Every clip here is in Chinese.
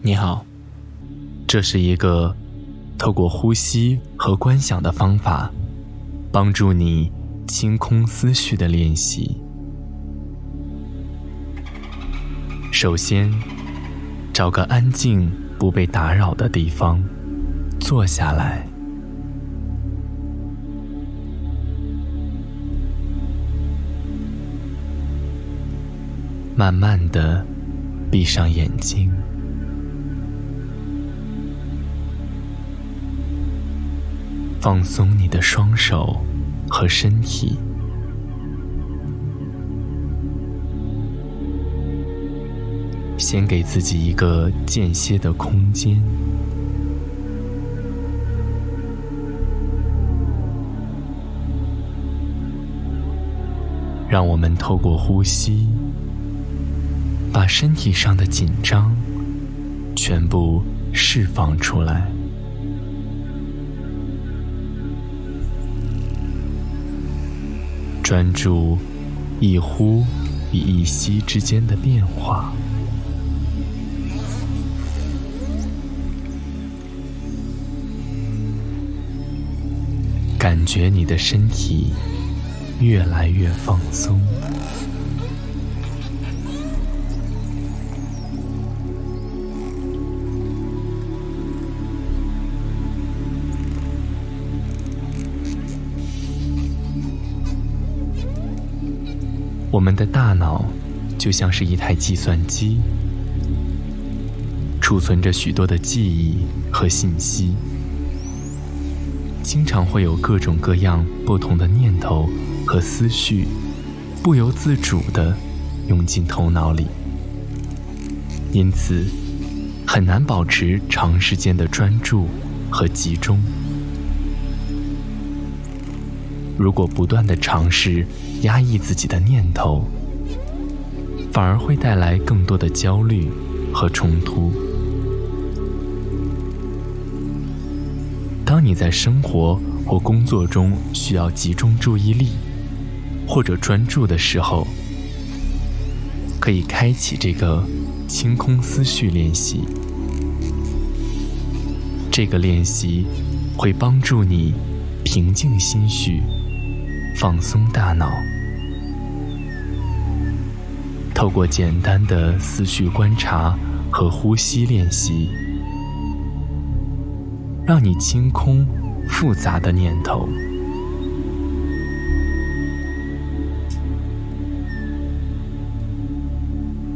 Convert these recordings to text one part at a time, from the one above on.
你好，这是一个透过呼吸和观想的方法，帮助你清空思绪的练习。首先，找个安静、不被打扰的地方坐下来，慢慢的闭上眼睛。放松你的双手和身体，先给自己一个间歇的空间，让我们透过呼吸，把身体上的紧张全部释放出来。专注一呼与一吸之间的变化，感觉你的身体越来越放松。我们的大脑就像是一台计算机，储存着许多的记忆和信息，经常会有各种各样不同的念头和思绪，不由自主地涌进头脑里，因此很难保持长时间的专注和集中。如果不断的尝试压抑自己的念头，反而会带来更多的焦虑和冲突。当你在生活或工作中需要集中注意力或者专注的时候，可以开启这个清空思绪练习。这个练习会帮助你平静心绪。放松大脑，透过简单的思绪观察和呼吸练习，让你清空复杂的念头。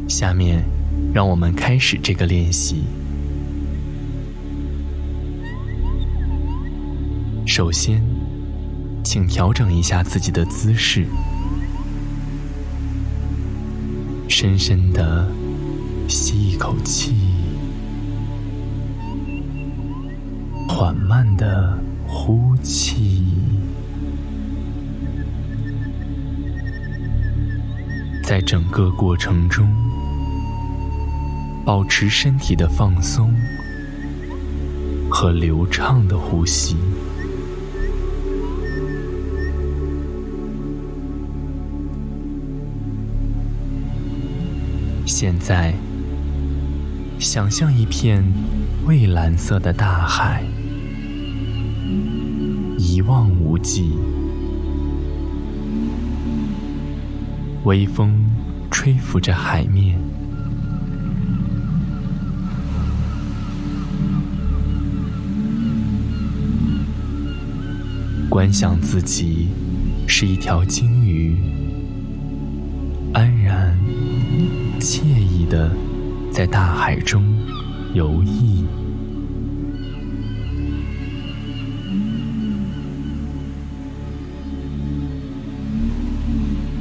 下面，让我们开始这个练习。首先。请调整一下自己的姿势，深深的吸一口气，缓慢的呼气，在整个过程中，保持身体的放松和流畅的呼吸。现在，想象一片蔚蓝色的大海，一望无际。微风吹拂着海面，观想自己是一条鲸惬意的在大海中游弋，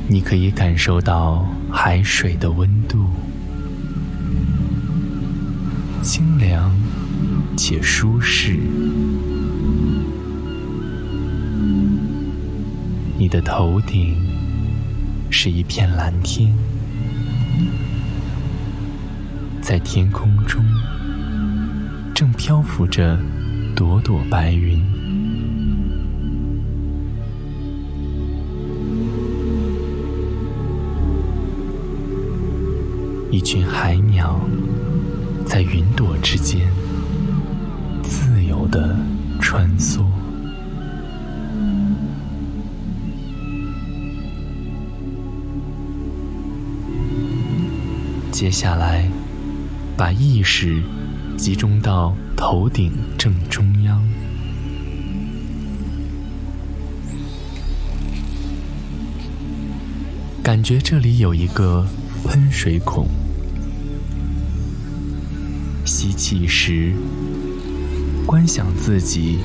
你可以感受到海水的温度，清凉且舒适。你的头顶是一片蓝天。在天空中，正漂浮着朵朵白云。一群海鸟在云朵之间自由的穿梭。接下来，把意识集中到头顶正中央，感觉这里有一个喷水孔。吸气时，观想自己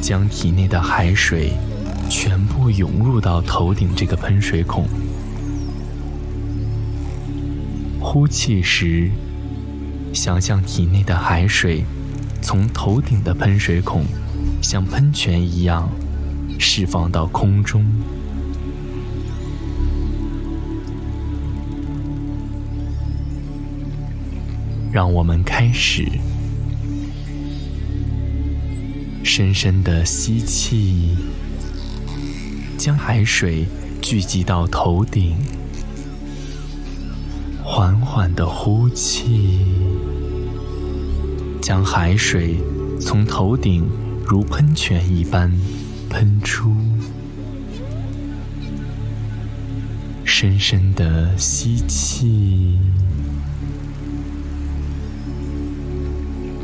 将体内的海水全部涌入到头顶这个喷水孔。呼气时，想象体内的海水从头顶的喷水孔，像喷泉一样释放到空中。让我们开始，深深的吸气，将海水聚集到头顶。缓缓的呼气，将海水从头顶如喷泉一般喷出。深深的吸气，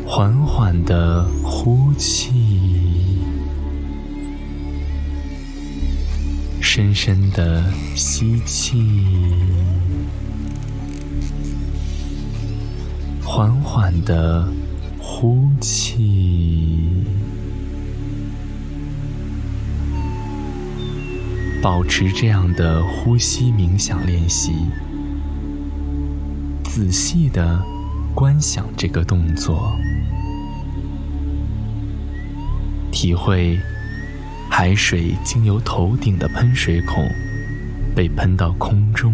缓缓的呼气，深深的吸气。缓缓的呼气，保持这样的呼吸冥想练习，仔细的观想这个动作，体会海水经由头顶的喷水孔被喷到空中。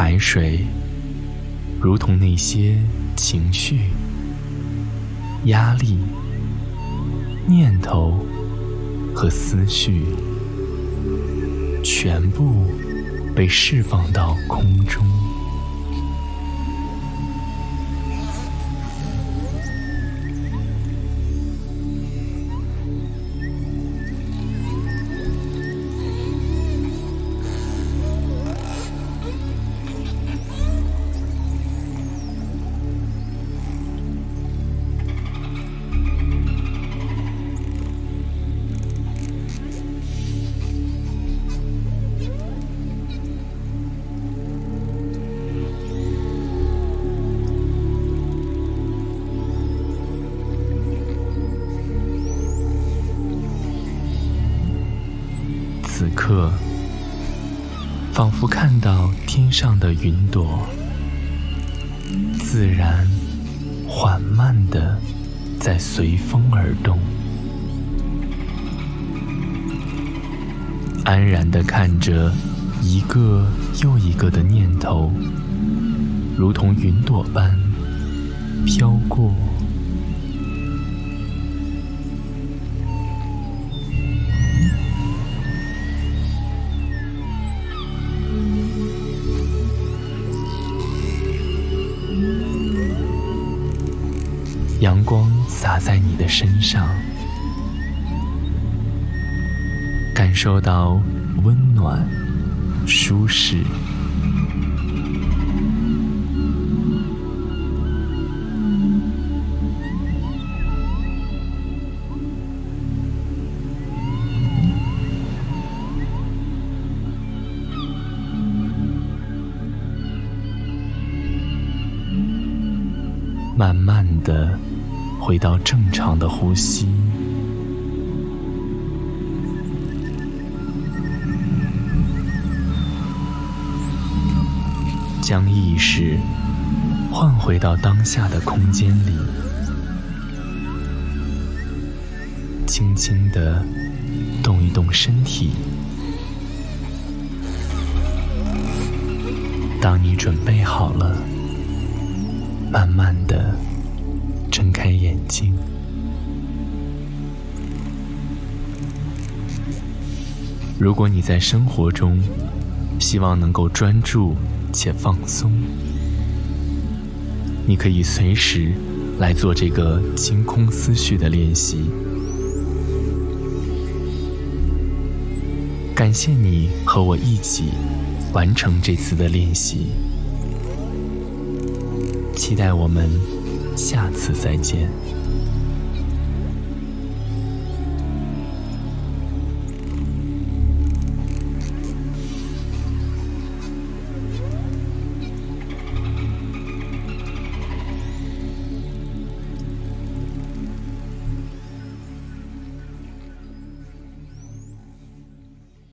海水，如同那些情绪、压力、念头和思绪，全部被释放到空中。仿佛看到天上的云朵，自然、缓慢的在随风而动，安然的看着一个又一个的念头，如同云朵般飘过。洒在你的身上，感受到温暖、舒适，慢慢的。回到正常的呼吸，将意识换回到当下的空间里，轻轻的动一动身体。当你准备好了，慢慢的睁开眼静。如果你在生活中希望能够专注且放松，你可以随时来做这个清空思绪的练习。感谢你和我一起完成这次的练习，期待我们下次再见。